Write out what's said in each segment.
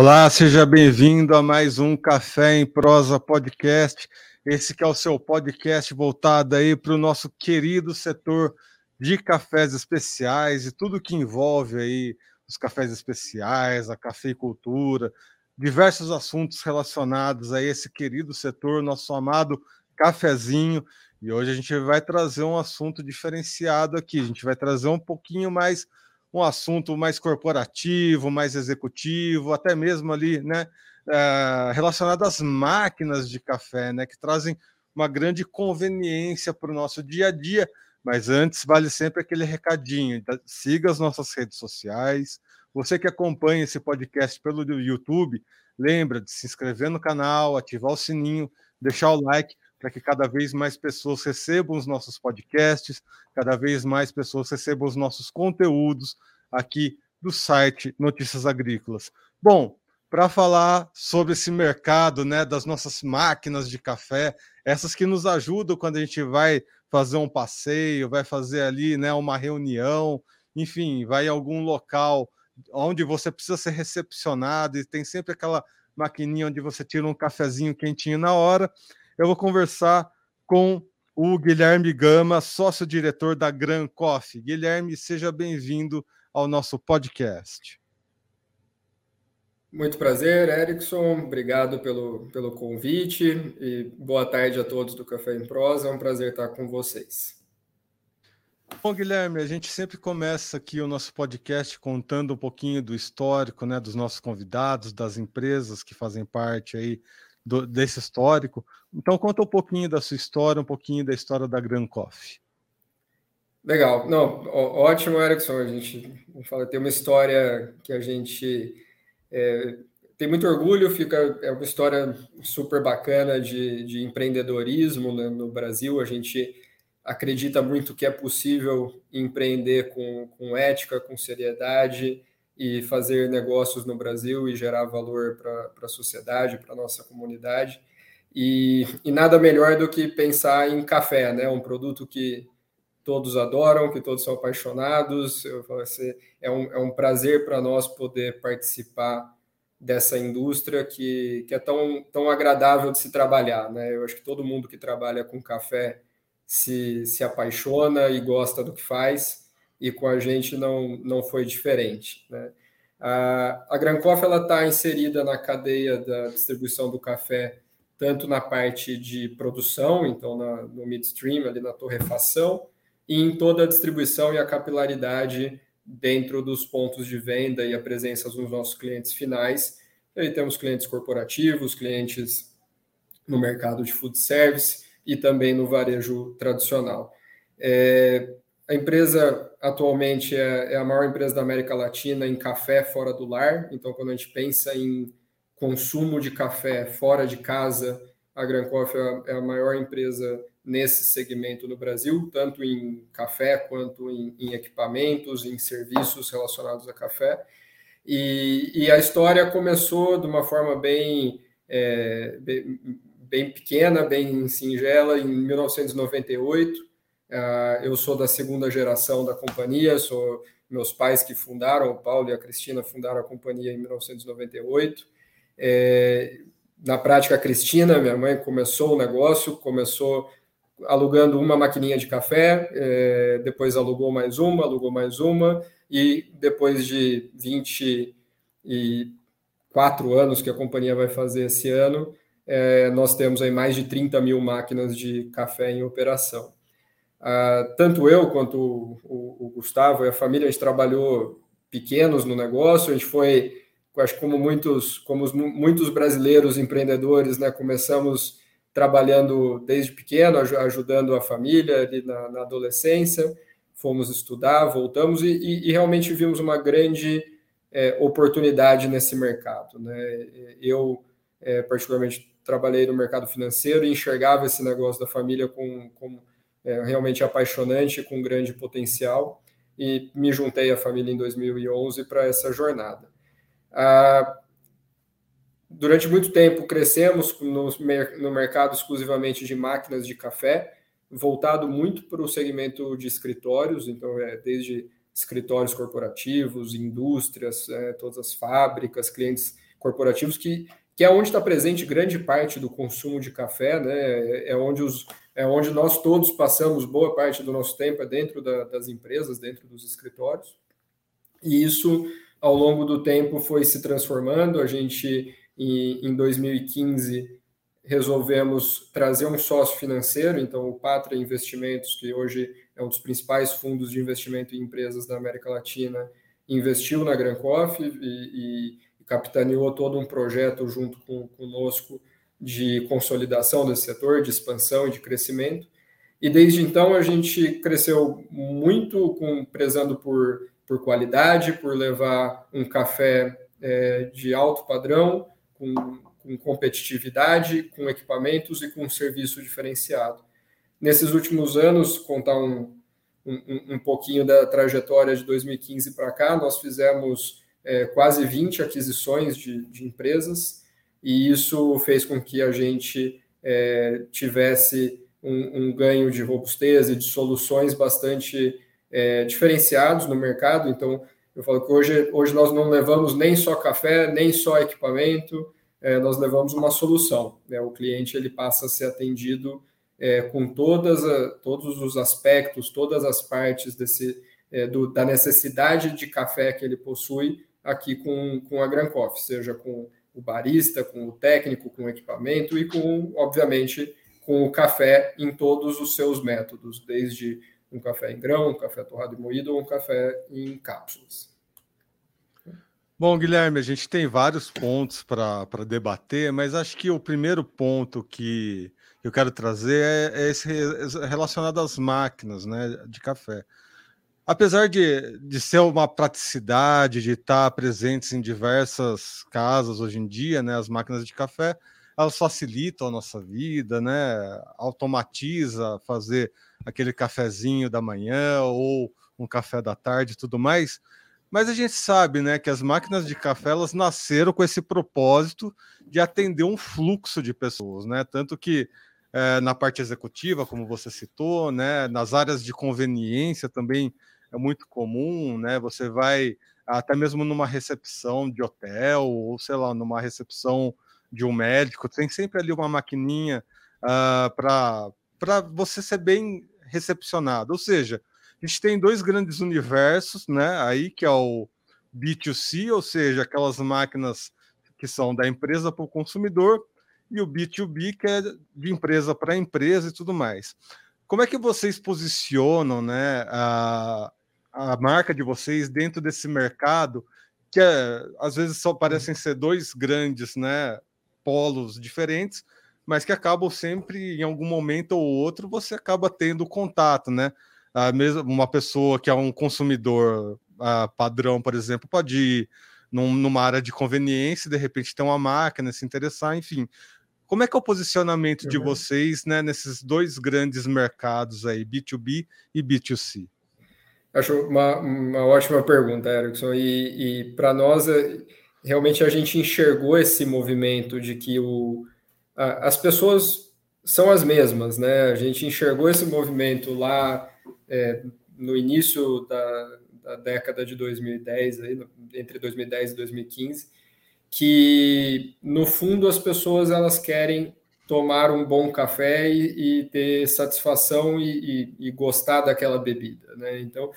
Olá, seja bem-vindo a mais um Café em Prosa Podcast. Esse que é o seu podcast voltado aí para o nosso querido setor de cafés especiais e tudo que envolve aí os cafés especiais, a cafeicultura, diversos assuntos relacionados a esse querido setor, nosso amado cafezinho. E hoje a gente vai trazer um assunto diferenciado aqui. A gente vai trazer um pouquinho mais um assunto mais corporativo, mais executivo, até mesmo ali, né, é, relacionado às máquinas de café, né, que trazem uma grande conveniência para o nosso dia a dia. Mas antes, vale sempre aquele recadinho: siga as nossas redes sociais. Você que acompanha esse podcast pelo YouTube, lembra de se inscrever no canal, ativar o sininho, deixar o like para que cada vez mais pessoas recebam os nossos podcasts, cada vez mais pessoas recebam os nossos conteúdos aqui do site Notícias Agrícolas. Bom, para falar sobre esse mercado, né, das nossas máquinas de café, essas que nos ajudam quando a gente vai fazer um passeio, vai fazer ali, né, uma reunião, enfim, vai em algum local onde você precisa ser recepcionado e tem sempre aquela maquininha onde você tira um cafezinho quentinho na hora eu vou conversar com o Guilherme Gama, sócio-diretor da Gran Coffee. Guilherme, seja bem-vindo ao nosso podcast. Muito prazer, Erickson. Obrigado pelo, pelo convite e boa tarde a todos do Café em Prosa. É um prazer estar com vocês. Bom, Guilherme, a gente sempre começa aqui o nosso podcast contando um pouquinho do histórico, né, dos nossos convidados, das empresas que fazem parte aí do, desse histórico. Então, conta um pouquinho da sua história, um pouquinho da história da Gran Coffee. Legal, não, ótimo, Erickson. A gente fala, tem uma história que a gente é, tem muito orgulho, fica é uma história super bacana de, de empreendedorismo né, no Brasil. A gente acredita muito que é possível empreender com, com ética, com seriedade e fazer negócios no Brasil e gerar valor para a sociedade, para a nossa comunidade. E, e, nada melhor do que pensar em café, né? Um produto que todos adoram, que todos são apaixonados. Eu falo assim, é, um, é um prazer para nós poder participar dessa indústria que, que é tão, tão agradável de se trabalhar, né? Eu acho que todo mundo que trabalha com café se, se apaixona e gosta do que faz e com a gente não, não foi diferente. Né? A, a Gran Coffee está inserida na cadeia da distribuição do café, tanto na parte de produção, então na, no midstream, ali na torrefação, e em toda a distribuição e a capilaridade dentro dos pontos de venda e a presença dos nossos clientes finais. Aí temos clientes corporativos, clientes no mercado de food service e também no varejo tradicional. É, a empresa atualmente é, é, a maior empresa da América Latina em café fora do lar. Então, quando a gente pensa em consumo de café fora de casa, a Gran Coffee é a é maior empresa nesse segmento no Brasil, tanto em café quanto em, em equipamentos, em serviços relacionados a café. E, e, a história começou de uma forma bem, é, bem, bem pequena, bem singela, em 1998 Uh, eu sou da segunda geração da companhia, sou meus pais que fundaram, o Paulo e a Cristina fundaram a companhia em 1998. É, na prática, a Cristina, minha mãe, começou o negócio, começou alugando uma maquininha de café, é, depois alugou mais uma, alugou mais uma, e depois de 24 anos que a companhia vai fazer esse ano, é, nós temos aí mais de 30 mil máquinas de café em operação. Uh, tanto eu quanto o, o, o, Gustavo e a família, a gente trabalhou pequenos no negócio, a gente foi, acho como muitos, como os, muitos brasileiros empreendedores, né, começamos trabalhando desde pequeno, ajudando a família ali na, na adolescência, fomos estudar, voltamos e, e, e realmente vimos uma grande é, oportunidade nesse mercado. Né? Eu, é, particularmente, trabalhei no mercado financeiro e enxergava esse negócio da família com, com é, realmente apaixonante, com grande potencial, e me juntei à família em 2011 para essa jornada. Ah, durante muito tempo crescemos no, no mercado exclusivamente de máquinas de café, voltado muito para o segmento de escritórios, então é desde escritórios corporativos, indústrias, é, todas as fábricas, clientes corporativos, que, que é onde está presente grande parte do consumo de café, né? É onde, os, é onde nós todos passamos boa parte do nosso tempo, é dentro da, das empresas, dentro dos escritórios. E isso, ao longo do tempo, foi se transformando. A gente, em, em 2015, resolvemos trazer um sócio financeiro, então o Pátria Investimentos, que hoje é um dos principais fundos de investimento em empresas da América Latina, investiu na Grancoff e, e, capitaneou todo um projeto junto com, conosco de consolidação desse setor, de expansão e de crescimento. E desde então a gente cresceu muito, com, prezando por, por qualidade, por levar um café é, de alto padrão, com com competitividade, com equipamentos e com serviço diferenciado. Nesses últimos anos, contar um, um, um pouquinho da trajetória de 2015 para cá, nós fizemos é, quase 20 aquisições de, de, empresas, e isso fez com que a gente é, tivesse um, um, ganho de robustez e de soluções bastante é, diferenciados no mercado. Então, eu falo que hoje, hoje nós não levamos nem só café, nem só equipamento, é, nós levamos uma solução. Né? O cliente ele passa a ser atendido é, com todas a, todos os aspectos, todas as partes desse, é, do, da necessidade de café que ele possui aqui com, com a Gran Coffee, seja com o barista, com o técnico, com o equipamento e com, obviamente, com o café em todos os seus métodos, desde um café em grão, um café torrado e moído ou um café em cápsulas. Bom, Guilherme, a gente tem vários pontos para debater, mas acho que o primeiro ponto que eu quero trazer é, é esse relacionado às máquinas né, de café. Apesar de, de ser uma praticidade, de estar presentes em diversas casas hoje em dia, né, as máquinas de café, elas facilitam a nossa vida, né, automatiza fazer aquele cafezinho da manhã ou um café da tarde e tudo mais, mas a gente sabe, né, que as máquinas de café elas nasceram com esse propósito de atender um fluxo de pessoas, né? Tanto que é, na parte executiva, como você citou, né, nas áreas de conveniência também é muito comum, né? Você vai até mesmo numa recepção de hotel ou sei lá, numa recepção de um médico, tem sempre ali uma maquininha uh, ah, para você ser bem recepcionado. Ou seja, a gente tem dois grandes universos, né? Aí que é o B2C, ou seja, aquelas máquinas que são da empresa para o consumidor, e o B2B, que é de empresa para empresa e tudo mais. Como é que vocês posicionam né, a marca de vocês dentro desse mercado, que é, às vezes só parecem ser dois grandes né, polos diferentes, mas que acabam sempre, em algum momento ou outro, você acaba tendo contato, né? a mesma, uma pessoa que é um consumidor uh, padrão, por exemplo, pode ir num, numa área de conveniência, de repente ter uma máquina, se interessar, enfim. Como é que é o posicionamento uhum. de vocês né, nesses dois grandes mercados aí, B2B e B2C? Acho uma, uma ótima pergunta, Erickson. E, e para nós, é, realmente a gente enxergou esse movimento de que o, a, as pessoas são as mesmas, né? A gente enxergou esse movimento lá é, no início da, da, década de 2010, aí, entre 2010 e 2015, que no fundo as pessoas elas querem tomar um bom café e, e ter satisfação e, e, e, gostar daquela bebida, né? Então,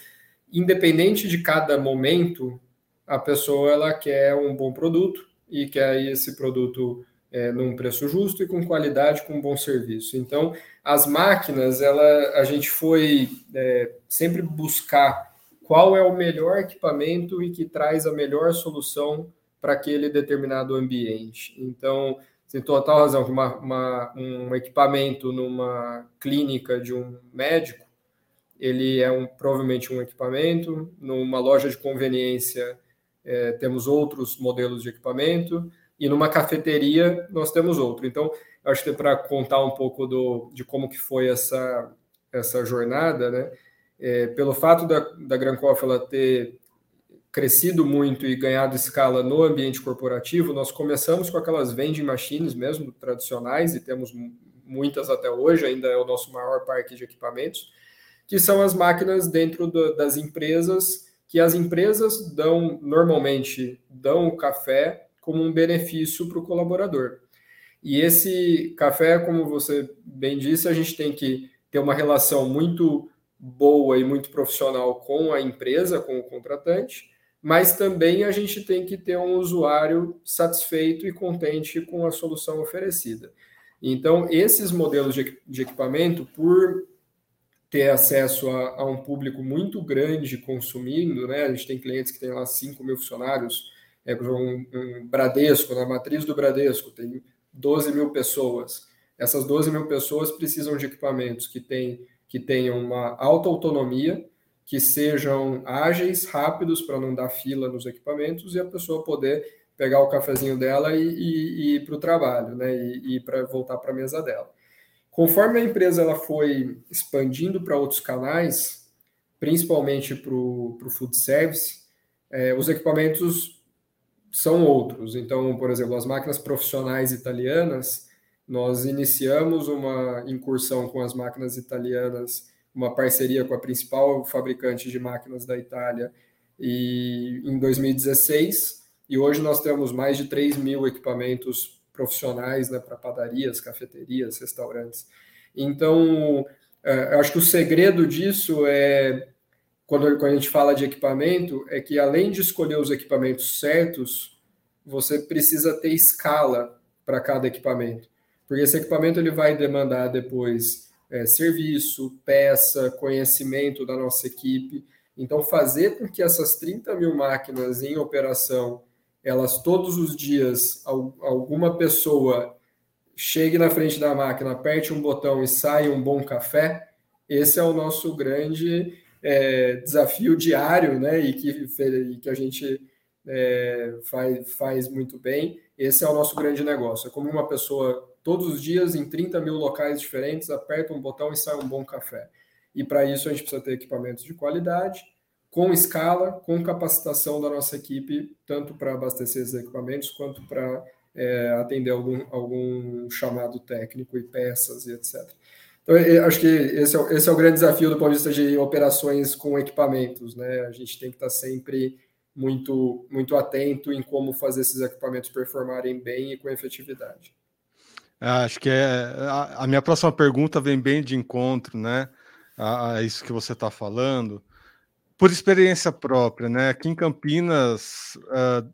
independente de cada momento, a pessoa ela quer um bom produto e quer esse produto é, num preço justo e com qualidade, com um bom serviço. Então, as máquinas, ela, a gente foi é, sempre buscar qual é o melhor equipamento e que traz a melhor solução para aquele determinado ambiente. Então, tem total razão que uma, uma, um equipamento numa clínica de um médico, ele é um, provavelmente um equipamento, numa loja de conveniência é, temos outros modelos de equipamento, e numa cafeteria nós temos outro. Então, acho que para contar um pouco do, de como que foi essa, essa jornada, né? É, pelo fato da, da Gran Coffee ela ter crescido muito e ganhado escala no ambiente corporativo, nós começamos com aquelas vending machines mesmo, tradicionais, e temos muitas até hoje, ainda é o nosso maior parque de equipamentos, que são as máquinas dentro do, das empresas, que as empresas dão, normalmente, dão o café como um benefício para o colaborador. E esse café, como você bem disse, a gente tem que ter uma relação muito boa e muito profissional com a empresa, com o contratante, mas também a gente tem que ter um usuário satisfeito e contente com a solução oferecida. Então, esses modelos de, equipamento, por ter acesso a, a, um público muito grande consumindo, né? A gente tem clientes que têm lá 5 mil funcionários, é, um, um Bradesco, na matriz do Bradesco, tem 12 mil pessoas. Essas 12 mil pessoas precisam de equipamentos que, tem, que tenham uma alta autonomia, que sejam ágeis, rápidos, para não dar fila nos equipamentos e a pessoa poder pegar o cafezinho dela e, e, e ir para o trabalho, né? E, e para voltar para a mesa dela. Conforme a empresa ela foi expandindo para outros canais, principalmente para o food service, é, os equipamentos são outros. Então, por exemplo, as máquinas profissionais italianas, nós iniciamos uma incursão com as máquinas italianas, uma parceria com a principal fabricante de máquinas da Itália, e em 2016, e hoje nós temos mais de 3 mil equipamentos profissionais né, para padarias, cafeterias, restaurantes. Então, é, eu acho que o segredo disso é quando, quando a gente fala de equipamento, é que além de escolher os equipamentos certos, você precisa ter escala para cada equipamento. Porque esse equipamento ele vai demandar depois é, serviço, peça, conhecimento da nossa equipe. Então, fazer com que essas 30 mil máquinas em operação, elas todos os dias, alguma pessoa chegue na frente da máquina, aperte um botão e saia um bom café, esse é o nosso grande é, desafio diário, né? E que, e que a gente é, faz, faz muito bem. Esse é o nosso grande negócio. É como uma pessoa, todos os dias, em 30 mil locais diferentes, aperta um botão e sai um bom café. E para isso a gente precisa ter equipamentos de qualidade, com escala, com capacitação da nossa equipe, tanto para abastecer esses equipamentos quanto para é, atender algum, algum chamado técnico e peças e etc. Então, acho que esse é, esse é o grande desafio do ponto de vista de operações com equipamentos, né? A gente tem que estar sempre muito, muito atento em como fazer esses equipamentos performarem bem e com efetividade. Acho que é a, a minha próxima pergunta vem bem de encontro, né? A, a isso que você está falando, por experiência própria, né? Aqui em Campinas uh,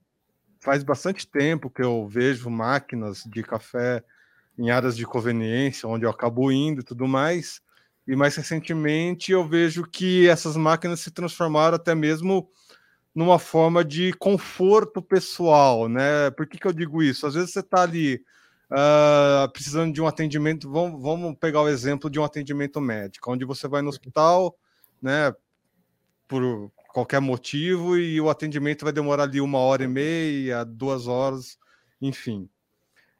faz bastante tempo que eu vejo máquinas de café em áreas de conveniência, onde eu acabo indo e tudo mais. E mais recentemente eu vejo que essas máquinas se transformaram até mesmo numa forma de conforto pessoal, né? Por que, que eu digo isso? Às vezes você está ali uh, precisando de um atendimento, vamos, vamos pegar o exemplo de um atendimento médico, onde você vai no hospital, né? Por qualquer motivo, e o atendimento vai demorar ali uma hora e meia, duas horas, enfim.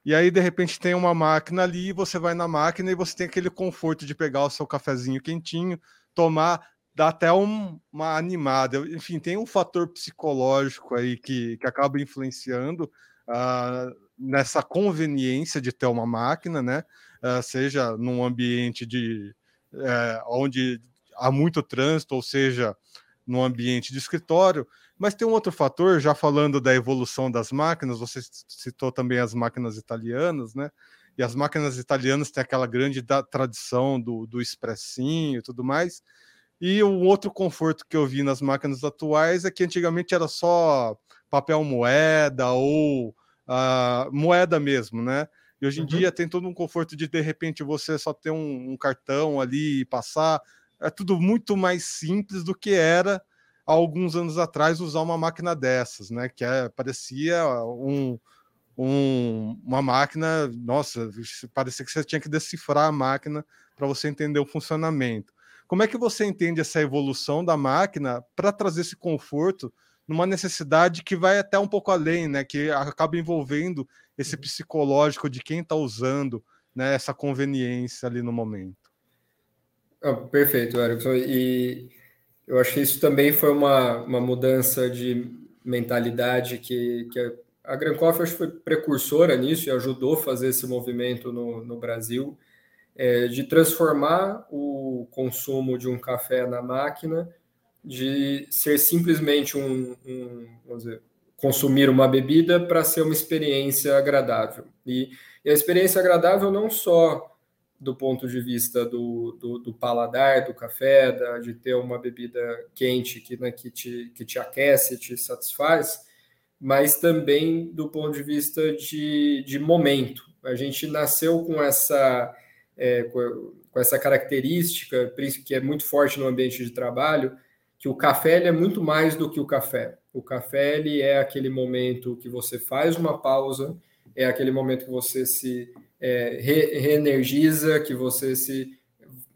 E aí, de repente, tem uma máquina ali, você vai na máquina e você tem aquele conforto de pegar o seu cafezinho quentinho, tomar, dá até um, uma animada. Enfim, tem um fator psicológico aí que, que acaba influenciando uh, nessa conveniência de ter uma máquina, né? Uh, seja num ambiente de uh, onde há muito trânsito, ou seja, no ambiente de escritório, mas tem um outro fator, já falando da evolução das máquinas, você citou também as máquinas italianas, né? E as máquinas italianas têm aquela grande da, tradição do, do expressinho e tudo mais. E um outro conforto que eu vi nas máquinas atuais é que antigamente era só papel moeda ou uh, moeda mesmo, né? E hoje em uhum. dia tem todo um conforto de de repente você só ter um, um cartão ali e passar. É tudo muito mais simples do que era há alguns anos atrás usar uma máquina dessas, né? Que é, parecia um, um, uma máquina, nossa, parecia que você tinha que decifrar a máquina para você entender o funcionamento. Como é que você entende essa evolução da máquina para trazer esse conforto numa necessidade que vai até um pouco além, né? Que acaba envolvendo esse uhum. psicológico de quem está usando, né? Essa conveniência ali no momento. Ah, perfeito, Erickson. E eu acho que isso também foi uma, uma mudança de mentalidade que, que a Gran Coffee acho, foi precursora nisso e ajudou a fazer esse movimento no, no Brasil, é, de transformar o consumo de um café na máquina de ser simplesmente um, um vamos dizer, consumir uma bebida para ser uma experiência agradável. E, e, a experiência agradável não só do ponto de vista do, do, do paladar, do café, da, de ter uma bebida quente que, né, que, te, que te aquece, te satisfaz, mas também do ponto de vista de, de momento. A gente nasceu com essa, é, com essa característica, que é muito forte no ambiente de trabalho, que o café é muito mais do que o café. O café ele é aquele momento que você faz uma pausa, é aquele momento que você se é, re, reenergiza, que você se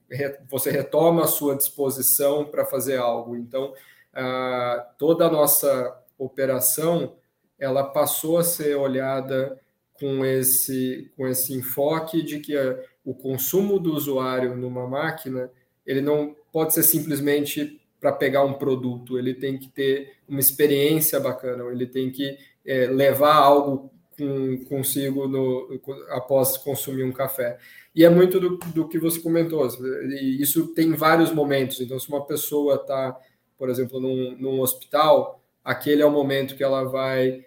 re, você retoma a sua disposição para fazer algo. Então, a, toda a nossa operação ela passou a ser olhada com esse com esse enfoque de que a, o consumo do usuário numa máquina ele não pode ser simplesmente para pegar um produto, ele tem que ter uma experiência bacana, ele tem que é, levar algo com, consigo no, após consumir um café. E é muito do, do que você comentou, e isso tem vários momentos. Então, se uma pessoa está, por exemplo, num, num hospital, aquele é o momento que ela vai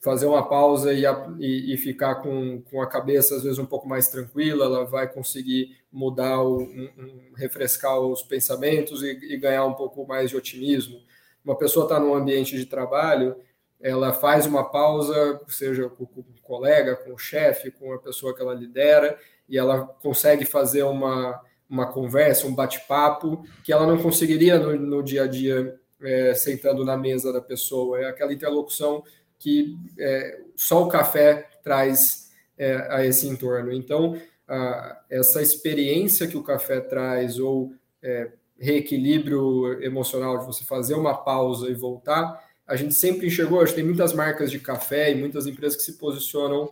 fazer uma pausa e, e, e, ficar com, com a cabeça às vezes um pouco mais tranquila, ela vai conseguir mudar, o, um, um, refrescar os pensamentos e, e, ganhar um pouco mais de otimismo. Uma pessoa está num ambiente de trabalho, ela faz uma pausa, seja com, com o colega, com o chefe, com a pessoa que ela lidera, e ela consegue fazer uma, uma conversa, um bate-papo, que ela não conseguiria no, no dia a dia é, sentando na mesa da pessoa. É aquela interlocução que é, só o café traz é, a esse entorno. Então, a, essa experiência que o café traz, ou é, reequilíbrio emocional de você fazer uma pausa e voltar, a gente sempre enxergou, acho que tem muitas marcas de café e muitas empresas que se posicionam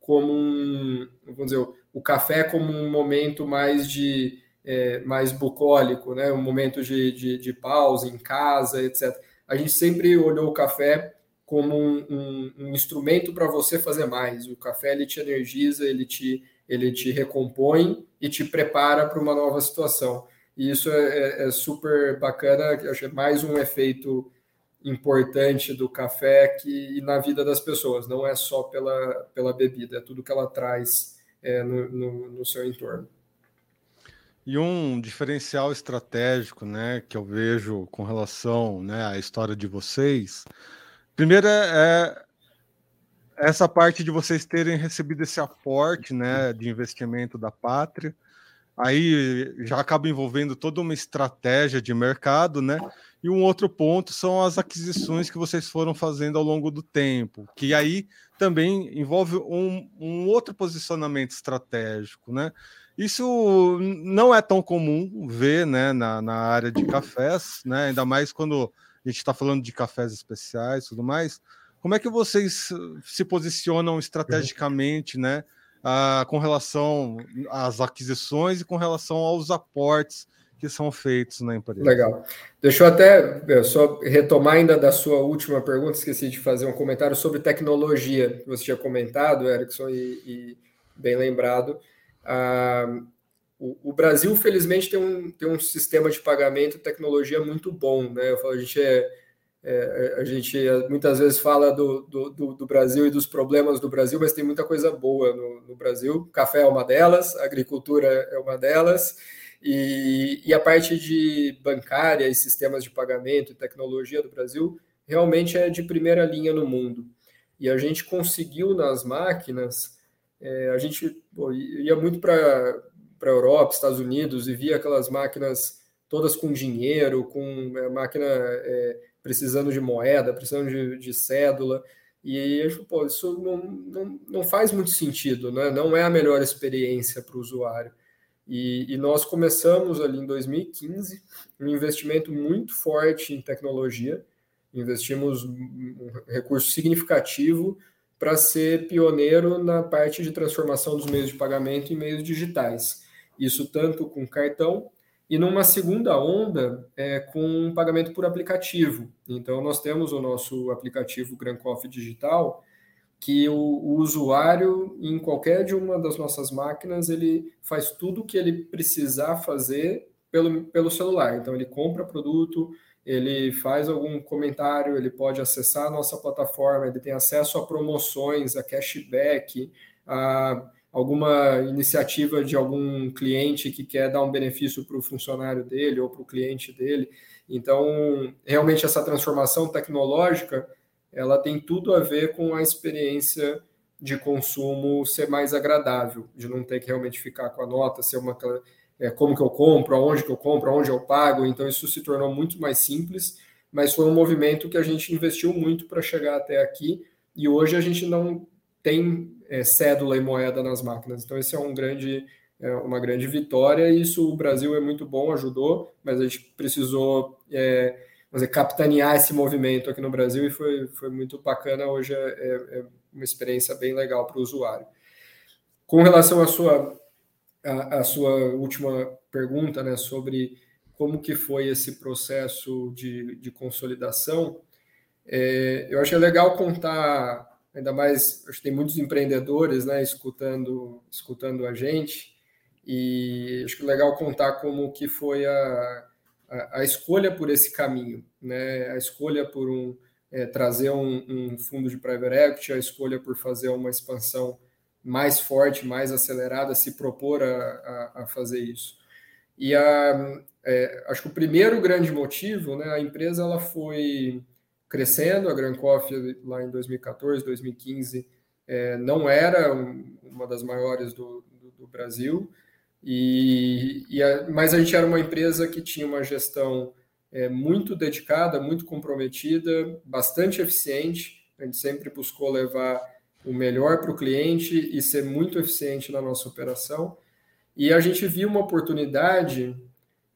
como um, vamos dizer, o café como um momento mais de é, mais bucólico, né? um momento de, de, de pausa em casa, etc. A gente sempre olhou o café como um, um, um instrumento para você fazer mais. O café ele te energiza, ele te, ele te recompõe e te prepara para uma nova situação. E isso é, é, é super bacana, acho que é mais um efeito importante do café que na vida das pessoas, não é só pela, pela bebida, é tudo que ela traz é, no, no, no seu entorno. E um diferencial estratégico, né, que eu vejo com relação né, à história de vocês, Primeiro é, essa parte de vocês terem recebido esse aporte né, de investimento da pátria. Aí já acaba envolvendo toda uma estratégia de mercado, né? E um outro ponto são as aquisições que vocês foram fazendo ao longo do tempo, que aí também envolve um, um outro posicionamento estratégico, né? Isso não é tão comum ver né, na, na área de cafés, né? ainda mais quando a gente está falando de cafés especiais e tudo mais. Como é que vocês se posicionam estrategicamente, né, uh, com relação às aquisições e com relação aos aportes que são feitos na empresa? Legal. Deixa eu até só retomar ainda da sua última pergunta, esqueci de fazer um comentário sobre tecnologia você tinha comentado, Erickson, e, e bem lembrado. Uh, o, Brasil, felizmente, tem um, tem um sistema de pagamento e tecnologia muito bom. Né? Falo, a gente é, é, a gente muitas vezes fala do, do, do, Brasil e dos problemas do Brasil, mas tem muita coisa boa no, no Brasil. Café é uma delas, agricultura é uma delas, e, e, a parte de bancária e sistemas de pagamento e tecnologia do Brasil realmente é de primeira linha no mundo. E a gente conseguiu nas máquinas, é, a gente pô, ia muito para para a Europa, Estados Unidos, e via aquelas máquinas todas com dinheiro, com é, máquina é, precisando de moeda, precisando de, de cédula. E aí, pô, isso não, não, não faz muito sentido, né? não é a melhor experiência para o usuário. E, e, nós começamos ali em 2015 um investimento muito forte em tecnologia, investimos um recurso significativo para ser pioneiro na parte de transformação dos meios de pagamento em meios digitais. Isso tanto com cartão e numa segunda onda é, com pagamento por aplicativo. Então, nós temos o nosso aplicativo Grand Coffee Digital, que o, o, usuário, em qualquer de uma das nossas máquinas, ele faz tudo o que ele precisar fazer pelo, pelo celular. Então, ele compra produto, ele faz algum comentário, ele pode acessar a nossa plataforma, ele tem acesso a promoções, a cashback, a alguma iniciativa de algum cliente que quer dar um benefício para o funcionário dele ou para o cliente dele. Então, realmente essa transformação tecnológica, ela tem tudo a ver com a experiência de consumo ser mais agradável, de não ter que realmente ficar com a nota, ser uma é, como que eu compro, aonde que eu compro, aonde eu pago. Então isso se tornou muito mais simples, mas foi um movimento que a gente investiu muito para chegar até aqui e hoje a gente não tem é, cédula e moeda nas máquinas. Então esse é um grande é uma grande vitória e isso o Brasil é muito bom, ajudou, mas a gente precisou é, dizer, capitanear esse movimento aqui no Brasil e foi, foi muito bacana. Hoje é, é, é uma experiência bem legal para o usuário. Com relação à sua, à, à sua última pergunta, né, sobre como que foi esse processo de, de consolidação, é, eu achei legal contar, ainda mais, acho que tem muitos empreendedores, né, escutando, escutando a gente, e acho que é legal contar como que foi a, a, a escolha por esse caminho, né, a escolha por um, é, trazer um, um, fundo de private equity, a escolha por fazer uma expansão mais forte, mais acelerada, se propor a, a, a fazer isso. E a, é, acho que o primeiro grande motivo, né, a empresa ela foi crescendo, a Grand Coffee lá em 2014, 2015, é, não era uma das maiores do, do, do Brasil, e, e a, mas a gente era uma empresa que tinha uma gestão é, muito dedicada, muito comprometida, bastante eficiente. A gente sempre buscou levar o melhor para o cliente e ser muito eficiente na nossa operação. E a gente viu uma oportunidade,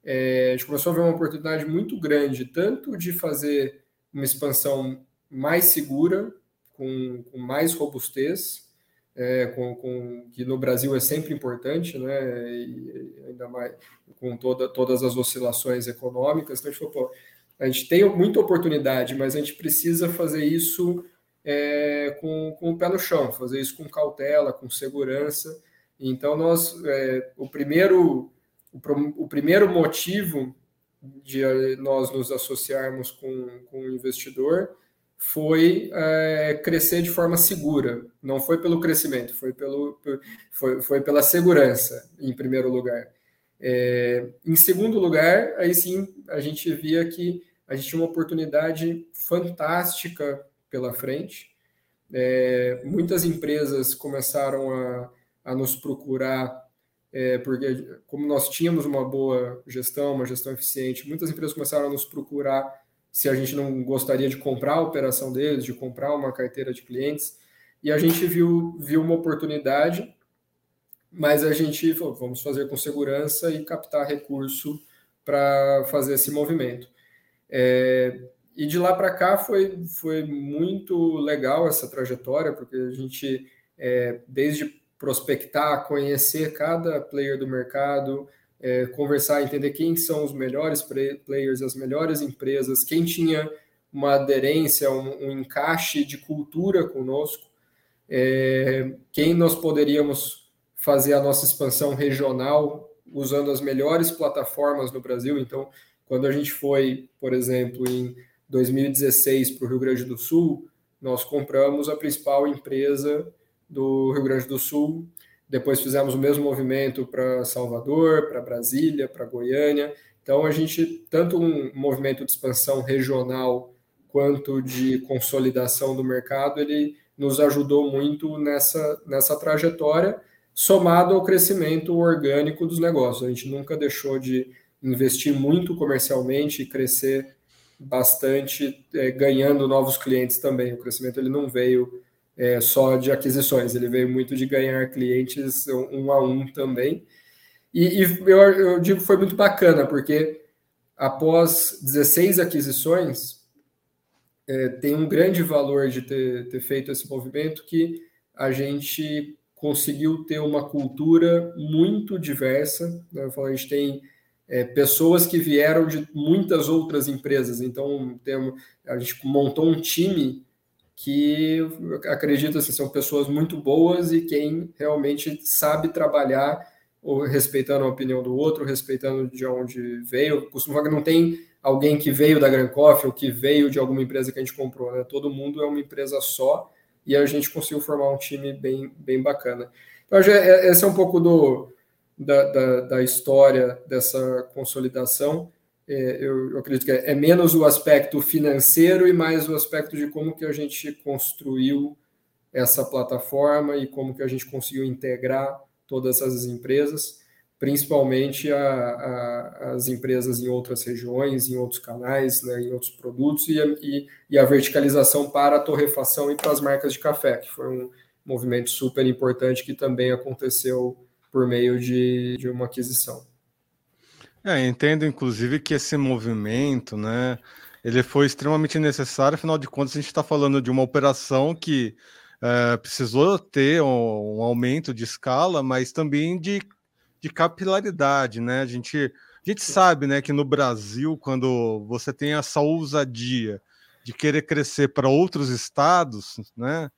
é, a gente começou a ver uma oportunidade muito grande, tanto de fazer uma expansão mais segura, com, com mais robustez, é, com, com, que no Brasil é sempre importante, né? E ainda mais com toda, todas as oscilações econômicas. Então a gente falou, pô, a gente tem muita oportunidade, mas a gente precisa fazer isso é, com, com o pé no chão, fazer isso com cautela, com segurança. Então nós, é, o primeiro o, o, primeiro motivo de nós nos associarmos com, com o investidor foi é, crescer de forma segura. Não foi pelo crescimento, foi, pelo, foi, foi pela segurança, em primeiro lugar. É, em segundo lugar, aí sim a gente via que a gente tinha uma oportunidade fantástica pela frente. É, muitas empresas começaram a, a nos procurar, é, porque como nós tínhamos uma boa gestão, uma gestão eficiente, muitas empresas começaram a nos procurar se a gente não gostaria de comprar a operação deles, de comprar uma carteira de clientes. E a gente viu, viu uma oportunidade, mas a gente falou, vamos fazer com segurança e captar recurso para fazer esse movimento. É, e de lá para cá foi, foi muito legal essa trajetória, porque a gente, é, desde prospectar, conhecer cada player do mercado, é, conversar, entender quem são os melhores players, as melhores empresas, quem tinha uma aderência, um, um encaixe de cultura conosco, é, quem nós poderíamos fazer a nossa expansão regional usando as melhores plataformas no Brasil. Então, quando a gente foi, por exemplo, em 2016 para o Rio Grande do Sul, nós compramos a principal empresa do Rio Grande do Sul depois fizemos o mesmo movimento para Salvador, para Brasília, para Goiânia. Então a gente tanto um movimento de expansão regional quanto de consolidação do mercado, ele nos ajudou muito nessa nessa trajetória, somado ao crescimento orgânico dos negócios. A gente nunca deixou de investir muito comercialmente e crescer bastante, é, ganhando novos clientes também. O crescimento ele não veio é, só de aquisições, ele veio muito de ganhar clientes um a um também. E, e eu, eu digo foi muito bacana, porque após 16 aquisições, é, tem um grande valor de ter, ter feito esse movimento que a gente conseguiu ter uma cultura muito diversa. Né? A gente tem é, pessoas que vieram de muitas outras empresas, então tem, a gente montou um time que acredito assim, são pessoas muito boas e quem realmente sabe trabalhar ou respeitando a opinião do outro, respeitando de onde veio. Que não tem alguém que veio da Grand Coffee ou que veio de alguma empresa que a gente comprou, né? Todo mundo é uma empresa só e a gente conseguiu formar um time bem, bem bacana. Então, é, esse é um pouco do, da, da, da história dessa consolidação. É, eu, acredito que é, é, menos o aspecto financeiro e mais o aspecto de como que a gente construiu essa plataforma e como que a gente conseguiu integrar todas essas empresas principalmente a, a, as empresas em outras regiões, em outros canais, né, em outros produtos, e, e, e, a verticalização para a torrefação e para as marcas de café, que foi um movimento super importante que também aconteceu por meio de, de uma aquisição. É, entendo, inclusive, que esse movimento, né, ele foi extremamente necessário, afinal de contas, a gente está falando de uma operação que é, precisou ter um, um aumento de escala, mas também de de capilaridade, né? A gente, a gente sabe, né, que no Brasil, quando você tem essa ousadia de querer crescer para outros estados, né?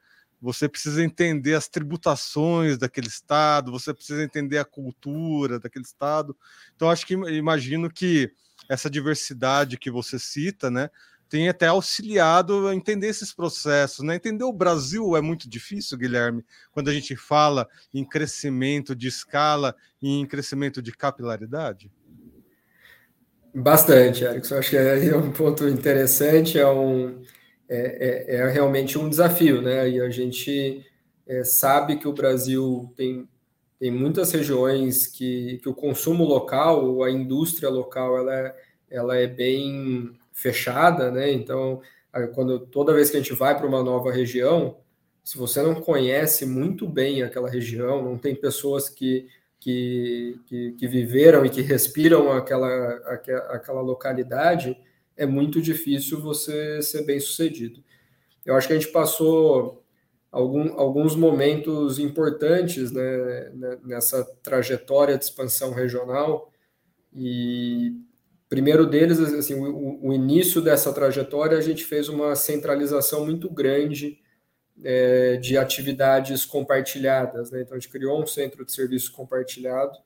Você precisa entender as tributações daquele estado, você precisa entender a cultura daquele estado. Então, acho que imagino que essa diversidade que você cita, né, tem até auxiliado a entender esses processos, né? Entender o Brasil é muito difícil, Guilherme, quando a gente fala em crescimento de escala e em crescimento de capilaridade. Bastante, Erickson. Acho que é um ponto interessante, é, um, é, é, é realmente um desafio, né? E a gente é, sabe que o Brasil tem, tem muitas regiões que, que o consumo local, a indústria local, ela é, ela é bem fechada, né? Então, quando toda vez que a gente vai para uma nova região, se você não conhece muito bem aquela região, não tem pessoas que, que, que, que viveram e que respiram aquela, aquela localidade, é muito difícil você ser bem sucedido. Eu acho que a gente passou algum, alguns momentos importantes né, nessa trajetória de expansão regional e primeiro deles, assim, o, o, início dessa trajetória, a gente fez uma centralização muito grande é, de atividades compartilhadas. Né? Então, a gente criou um centro de serviço compartilhado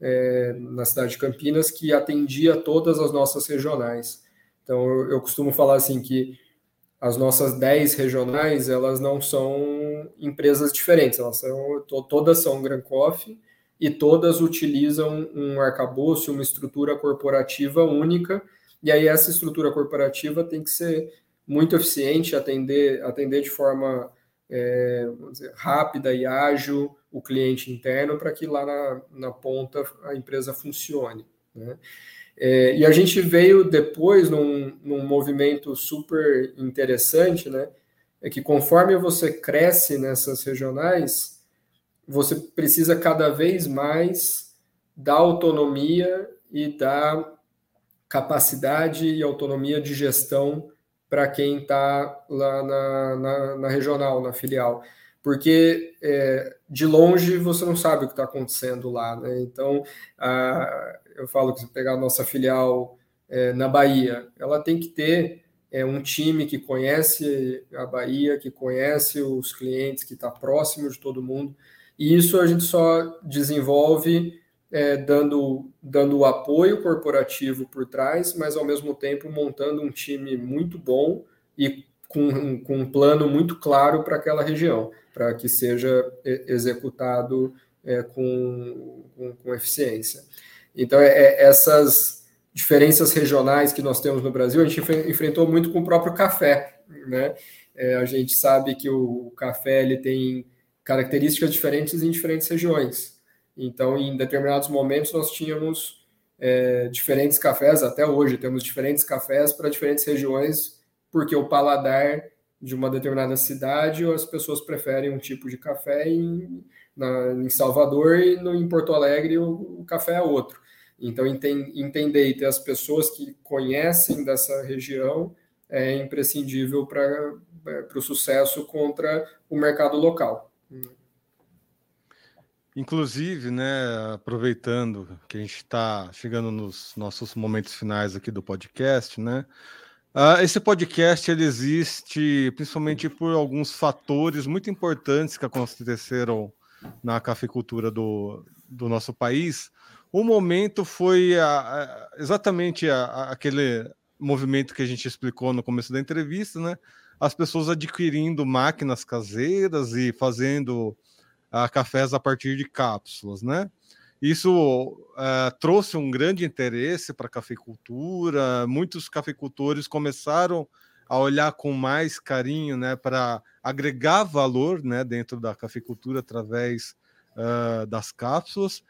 é, na cidade de Campinas que atendia todas as nossas regionais. Então, eu, eu costumo falar assim que as nossas 10 regionais, elas não são empresas diferentes, elas são, todas são Gran Coffee, e todas utilizam um arcabouço, uma estrutura corporativa única, e aí essa estrutura corporativa tem que ser muito eficiente, atender, atender de forma é, dizer, rápida e ágil o cliente interno para que lá na, na ponta a empresa funcione. Né? É, e a gente veio depois num, num movimento super interessante, né? É que conforme você cresce nessas regionais, você precisa cada vez mais da autonomia e da capacidade e autonomia de gestão para quem está lá na, na, na, regional, na filial. Porque é, de longe você não sabe o que está acontecendo lá. Né? Então, a, eu falo que se pegar a nossa filial é, na Bahia, ela tem que ter é, um time que conhece a Bahia, que conhece os clientes, que está próximo de todo mundo e isso a gente só desenvolve é, dando, dando o apoio corporativo por trás, mas ao mesmo tempo montando um time muito bom e com, com um plano muito claro para aquela região, para que seja executado é, com, com, com, eficiência. Então, é, é, essas diferenças regionais que nós temos no Brasil, a gente enfrentou muito com o próprio café. Né? É, a gente sabe que o café ele tem características diferentes em diferentes regiões. Então, em determinados momentos, nós tínhamos é, diferentes cafés, até hoje temos diferentes cafés para diferentes regiões, porque o paladar de uma determinada cidade, as pessoas preferem um tipo de café em, na, em Salvador e no, em Porto Alegre o, o café é outro. Então, enten, entender e ter as pessoas que conhecem dessa região é imprescindível para é, o sucesso contra o mercado local. Inclusive, né, aproveitando que a gente está chegando nos nossos momentos finais aqui do podcast, né? Uh, esse podcast ele existe principalmente por alguns fatores muito importantes que aconteceram na cafeicultura do, do nosso país. O momento foi a, a, exatamente a, aquele movimento que a gente explicou no começo da entrevista, né? As pessoas adquirindo máquinas caseiras e fazendo cafés a partir de cápsulas, né? Isso uh, trouxe um grande interesse para a cafeicultura. Muitos cafeicultores começaram a olhar com mais carinho, né, para agregar valor, né, dentro da cafeicultura através uh, das cápsulas.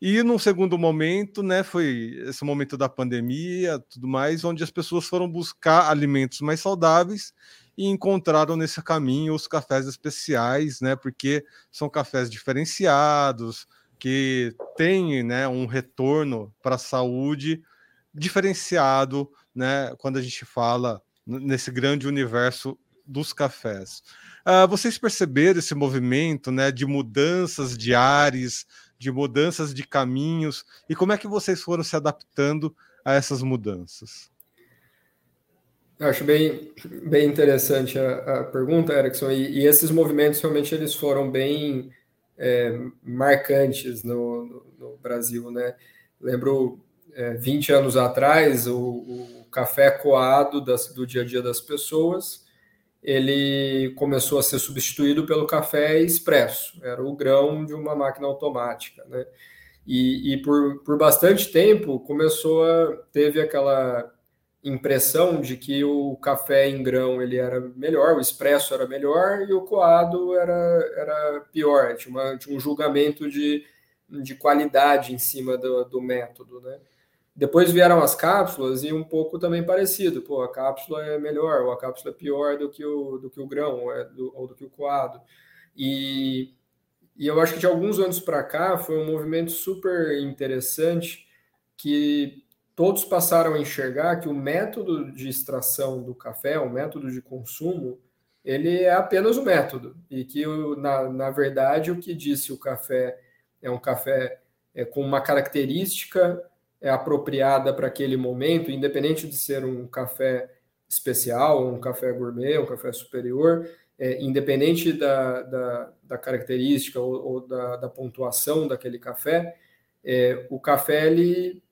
E num segundo momento, né, foi esse momento da pandemia, tudo mais, onde as pessoas foram buscar alimentos mais saudáveis e encontraram nesse caminho os cafés especiais, né, porque são cafés diferenciados, que têm, né, um retorno para a saúde diferenciado, né, quando a gente fala nesse grande universo dos cafés. Uh, vocês perceberam esse movimento, né, de mudanças de ares, de mudanças de caminhos e como é que vocês foram se adaptando a essas mudanças? Eu acho bem, bem interessante a, a pergunta, Erickson, e, e, esses movimentos realmente eles foram bem é, marcantes no, no, no, Brasil, né? Lembro é, 20 anos atrás, o, o café coado das, do dia a dia das pessoas, ele começou a ser substituído pelo café expresso, era o grão de uma máquina automática, né? E, e por, por bastante tempo começou a teve aquela impressão de que o café em grão ele era melhor, o expresso era melhor e o coado era, era pior, tinha, uma, tinha um julgamento de, de qualidade em cima do, do método, né? Depois vieram as cápsulas e um pouco também parecido. Pô, a cápsula é melhor, ou a cápsula é pior do que o, do que o grão, ou, é do, ou do que o coado. E, e eu acho que de alguns anos para cá foi um movimento super interessante que todos passaram a enxergar que o método de extração do café, o método de consumo, ele é apenas o método. E que, na, na verdade, o que disse o café é um café é, com uma característica é apropriada para aquele momento, independente de ser um café especial, um café gourmet, um café superior, é, independente da, da, da característica ou, ou da, da, pontuação daquele café, é, o café ele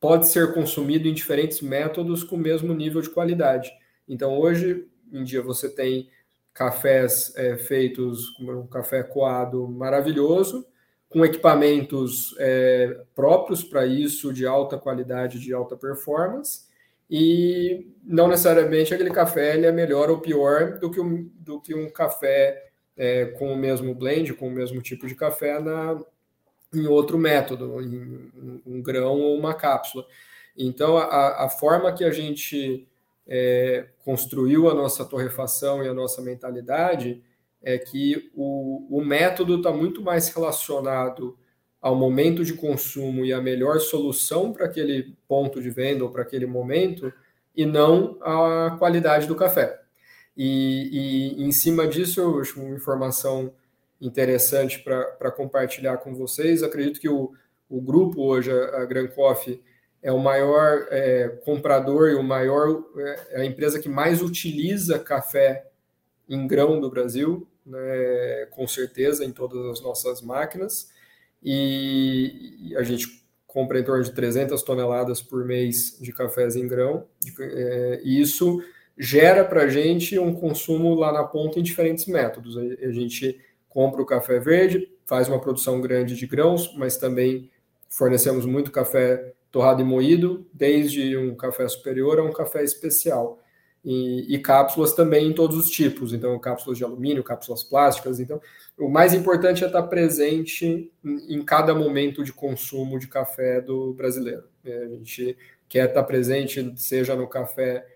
pode ser consumido em diferentes métodos com o mesmo nível de qualidade. Então, hoje em dia, você tem cafés é, feitos com um café coado maravilhoso, com equipamentos é, próprios para isso, de alta qualidade, de alta performance, e não necessariamente aquele café ele é melhor ou pior do que um, do que um café é, com o mesmo blend, com o mesmo tipo de café na, em outro método, em um grão ou uma cápsula. Então, a, a forma que a gente é, construiu a nossa torrefação e a nossa mentalidade é que o, o método está muito mais relacionado ao momento de consumo e a melhor solução para aquele ponto de venda ou para aquele momento, e não a qualidade do café. E, e em cima disso, eu acho uma informação interessante para compartilhar com vocês. Acredito que o, o grupo hoje, a, a Gran Coffee, é o maior é, comprador e o maior é, é a empresa que mais utiliza café em grão do Brasil né, com certeza, em todas as nossas máquinas. E, a gente compra em torno de 300 toneladas por mês de cafés em grão. É, e isso gera para a gente um consumo lá na ponta em diferentes métodos. A gente compra o café verde, faz uma produção grande de grãos, mas também fornecemos muito café torrado e moído, desde um café superior a um café especial e, e, cápsulas também em todos os tipos, então cápsulas de alumínio, cápsulas plásticas. Então, o mais importante é estar presente em, em cada momento de consumo de café do brasileiro. É, a gente quer estar presente, seja no café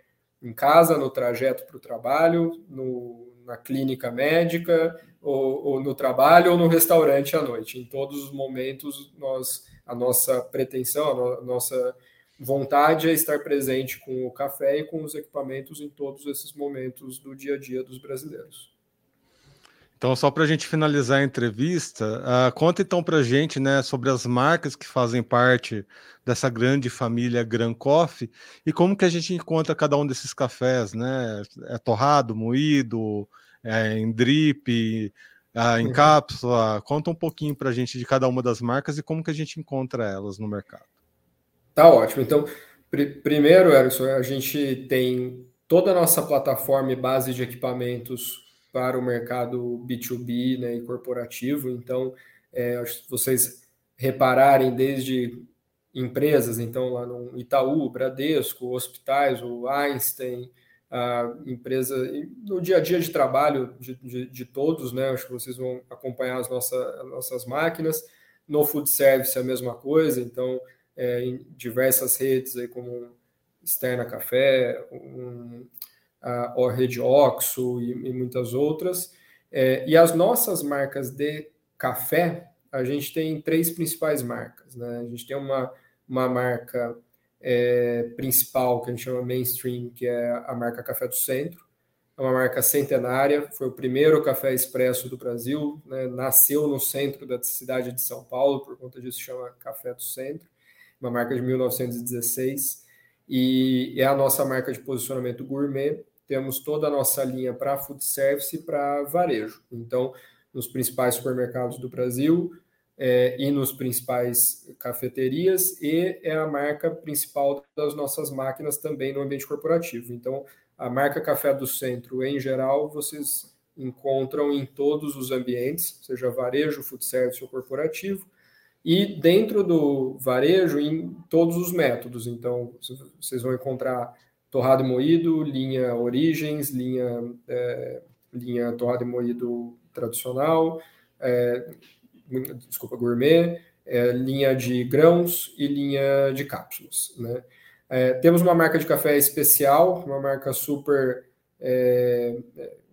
em casa, no trajeto para o trabalho, no, na clínica médica, ou, ou, no trabalho, ou no restaurante à noite. Em todos os momentos, nós, a nossa pretensão, a, no, nossa vontade é estar presente com o café e com os equipamentos em todos esses momentos do dia a dia dos brasileiros. Então, só para a gente finalizar a entrevista, uh, conta então para a gente né, sobre as marcas que fazem parte dessa grande família Gran Coffee e como que a gente encontra cada um desses cafés, né? É torrado, moído, é em drip, ah, em uhum. cápsula? Conta um pouquinho para a gente de cada uma das marcas e como que a gente encontra elas no mercado. Tá ótimo. Então, pr primeiro, Erickson, a gente tem toda a nossa plataforma e base de equipamentos para o mercado B2B né, e corporativo. Então, é, vocês repararem desde empresas, então lá no Itaú, Bradesco, hospitais, o Einstein, a empresa, no dia a dia de trabalho de, de, de, todos, né? Acho que vocês vão acompanhar as, nossa, as nossas máquinas. No food service a mesma coisa, então é, em diversas redes aí como Externa Café, um, a, a Rede Oxo e, e muitas outras. É, e as nossas marcas de café, a gente tem três principais marcas. Né? A gente tem uma, uma marca é, principal, que a gente chama mainstream, que é a marca Café do Centro. É uma marca centenária, foi o primeiro café expresso do Brasil, né? nasceu no centro da cidade de São Paulo, por conta disso chama Café do Centro, uma marca de 1916, e é a nossa marca de posicionamento gourmet. Temos toda a nossa linha para food service e para varejo. Então, nos principais supermercados do Brasil, é, e nos principais cafeterias e é a marca principal das nossas máquinas também no ambiente corporativo. Então, a marca Café do Centro, em geral, vocês encontram em todos os ambientes, seja varejo, food service ou corporativo, e dentro do varejo, em todos os métodos. Então, vocês vão encontrar torrado e moído, linha Origens, linha, é, linha torrado e moído tradicional, é, desculpa, gourmet, é, linha de grãos e linha de cápsulas. Né? É, temos uma marca de café especial, uma marca super é,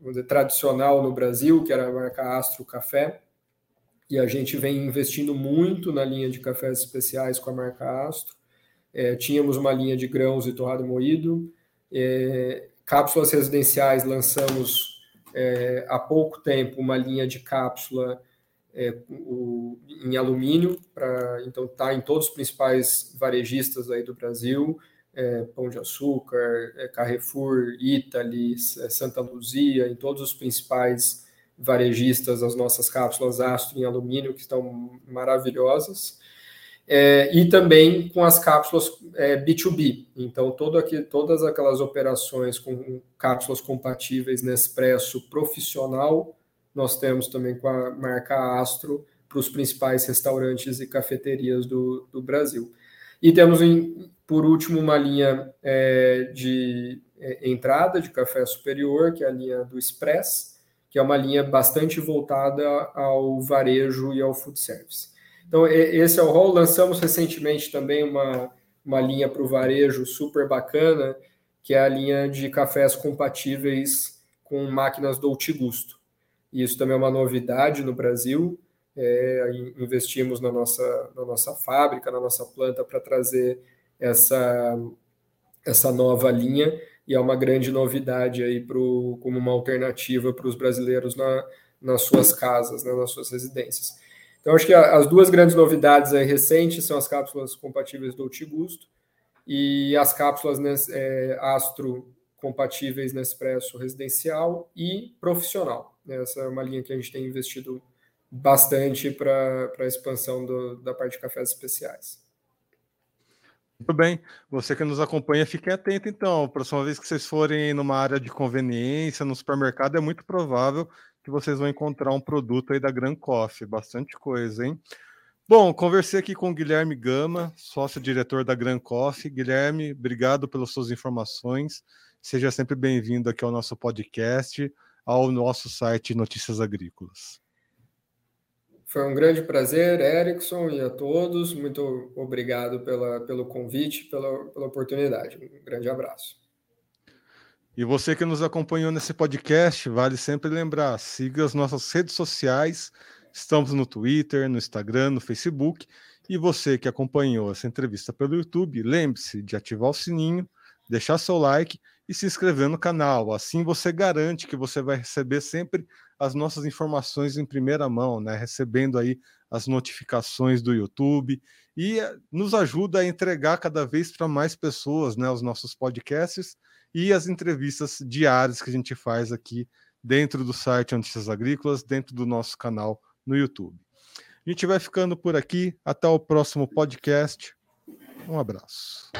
dizer, tradicional no Brasil, que era a marca Astro Café, e a gente vem investindo muito na linha de cafés especiais com a marca Astro. É, tínhamos uma linha de grãos e torrado moído, é, cápsulas residenciais lançamos é, há pouco tempo uma linha de cápsula é, o, em alumínio, para então tá em todos os principais varejistas aí do Brasil, é, Pão de Açúcar, é, Carrefour, Italy, Santa Luzia, em todos os principais varejistas as nossas cápsulas Astro em alumínio, que estão maravilhosas. É, e também com as cápsulas é, B2B. Então, todo aqui, todas aquelas operações com cápsulas compatíveis Nespresso profissional nós temos também com a marca Astro para os principais restaurantes e cafeterias do, do Brasil. E temos, em, por último, uma linha é, de é, entrada de café superior, que é a linha do Express, que é uma linha bastante voltada ao varejo e ao food service. Então, esse é o rol. Lançamos recentemente também uma, uma linha para o varejo super bacana, que é a linha de cafés compatíveis com máquinas Dolce Gusto. Isso também é uma novidade no Brasil. É, investimos na nossa, na nossa fábrica, na nossa planta para trazer essa, essa nova linha e é uma grande novidade aí pro, como uma alternativa para os brasileiros na, nas suas casas, né, nas suas residências. Então, acho que as duas grandes novidades recentes são as cápsulas compatíveis do Gusto e as cápsulas né, é, Astro compatíveis Nespresso residencial e profissional. Essa é uma linha que a gente tem investido bastante para a expansão do, da parte de cafés especiais. Muito bem. Você que nos acompanha, fique atento então. Próxima vez que vocês forem numa área de conveniência, no supermercado, é muito provável que vocês vão encontrar um produto aí da Gran Coffee. Bastante coisa, hein? Bom, conversei aqui com o Guilherme Gama, sócio-diretor da Gran Coffee. Guilherme, obrigado pelas suas informações. Seja sempre bem-vindo aqui ao nosso podcast ao nosso site Notícias Agrícolas. Foi um grande prazer, Erickson, e a todos. Muito obrigado pela, pelo convite, pela, pela oportunidade. Um grande abraço. E você que nos acompanhou nesse podcast, vale sempre lembrar: siga as nossas redes sociais. Estamos no Twitter, no Instagram, no Facebook. E você que acompanhou essa entrevista pelo YouTube, lembre-se de ativar o sininho, deixar seu like e se inscrever no canal. Assim você garante que você vai receber sempre as nossas informações em primeira mão, né? Recebendo aí as notificações do YouTube e eh, nos ajuda a entregar cada vez para mais pessoas, né, os nossos podcasts e as entrevistas diárias que a gente faz aqui dentro do site Notícias Agrícolas, dentro do nosso canal no YouTube. A gente vai ficando por aqui. Até o próximo podcast. Um abraço.